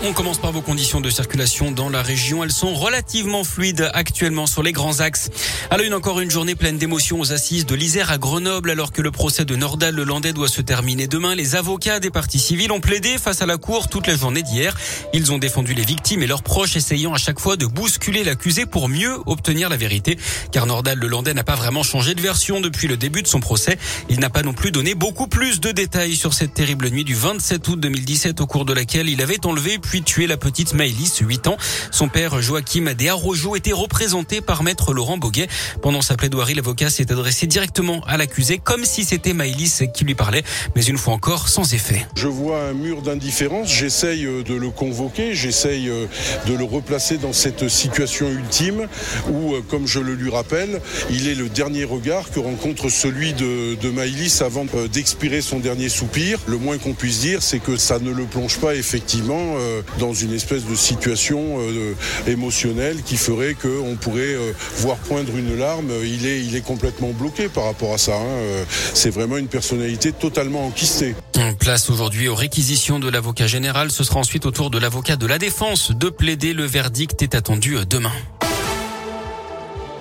On commence par vos conditions de circulation dans la région. Elles sont relativement fluides actuellement sur les grands axes. À une encore une journée pleine d'émotions aux assises de l'Isère à Grenoble alors que le procès de Nordal le Landais doit se terminer demain. Les avocats des parties civiles ont plaidé face à la cour toute la journée d'hier. Ils ont défendu les victimes et leurs proches essayant à chaque fois de bousculer l'accusé pour mieux obtenir la vérité. Car Nordal le Landais n'a pas vraiment changé de version depuis le début de son procès. Il n'a pas non plus donné beaucoup plus de détails sur cette terrible nuit du 27 août 2017 au cours de laquelle il avait enlevé puis tué la petite Maëlys, 8 ans. Son père, Joachim Desarrojo, était représenté par maître Laurent Boguet. Pendant sa plaidoirie, l'avocat s'est adressé directement à l'accusé, comme si c'était Maëlys qui lui parlait, mais une fois encore, sans effet. Je vois un mur d'indifférence, j'essaye euh, de le convoquer, j'essaye euh, de le replacer dans cette situation ultime où, euh, comme je le lui rappelle, il est le dernier regard que rencontre celui de, de Maëlys avant d'expirer son dernier soupir. Le moins qu'on puisse dire, c'est que ça ne le plonge pas effectivement dans une espèce de situation euh, émotionnelle qui ferait qu'on pourrait euh, voir poindre une larme. Il est, complètement bloqué par rapport à ça. Hein. Euh, c'est vraiment une personnalité totalement enquistée. Place aujourd'hui aux réquisitions de l'avocat général. Ce sera ensuite au tour de l'avocat de la défense de plaider. Le verdict est attendu demain.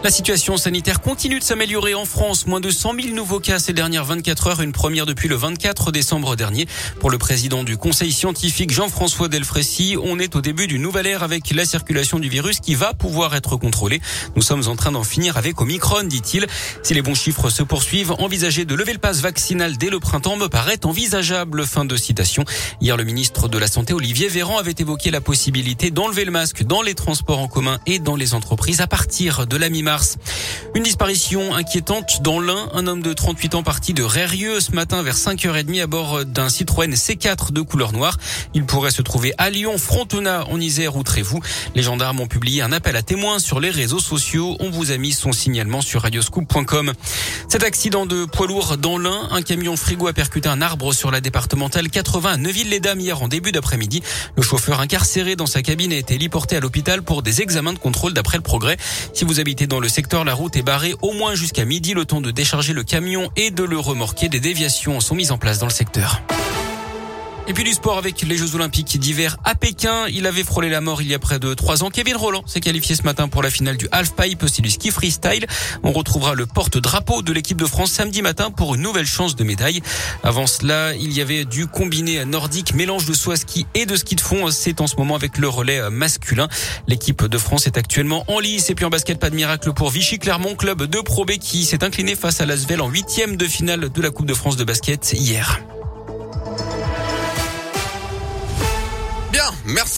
La situation sanitaire continue de s'améliorer en France. Moins de 100 000 nouveaux cas ces dernières 24 heures, une première depuis le 24 décembre dernier. Pour le président du conseil scientifique Jean-François Delfrécy, on est au début d'une nouvelle ère avec la circulation du virus qui va pouvoir être contrôlée. Nous sommes en train d'en finir avec Omicron, dit-il. Si les bons chiffres se poursuivent, envisager de lever le pass vaccinal dès le printemps me paraît envisageable. Fin de citation. Hier, le ministre de la Santé, Olivier Véran, avait évoqué la possibilité d'enlever le masque dans les transports en commun et dans les entreprises à partir de la mi mars. Une disparition inquiétante dans l'un. Un homme de 38 ans parti de Rérieux ce matin vers 5h30 à bord d'un Citroën C4 de couleur noire. Il pourrait se trouver à Lyon, Frontenat, en Isère ou Trévoux. Les gendarmes ont publié un appel à témoins sur les réseaux sociaux. On vous a mis son signalement sur radioscoop.com. Cet accident de poids lourd dans l'un, un camion frigo a percuté un arbre sur la départementale 80 à Neuville-les-Dames hier en début d'après-midi. Le chauffeur incarcéré dans sa cabine a été héliporté à l'hôpital pour des examens de contrôle d'après le progrès. Si vous habitez dans le secteur, la route est barrée au moins jusqu'à midi, le temps de décharger le camion et de le remorquer. Des déviations sont mises en place dans le secteur. Et puis du sport avec les Jeux Olympiques d'hiver à Pékin. Il avait frôlé la mort il y a près de trois ans. Kevin Roland s'est qualifié ce matin pour la finale du half-pipe, c'est du ski freestyle. On retrouvera le porte-drapeau de l'équipe de France samedi matin pour une nouvelle chance de médaille. Avant cela, il y avait du combiné nordique, mélange de à ski et de ski de fond. C'est en ce moment avec le relais masculin. L'équipe de France est actuellement en lice. Et puis en basket, pas de miracle pour Vichy Clermont, club de Pro B qui s'est incliné face à l'Asvel en huitième de finale de la Coupe de France de basket hier. Merci.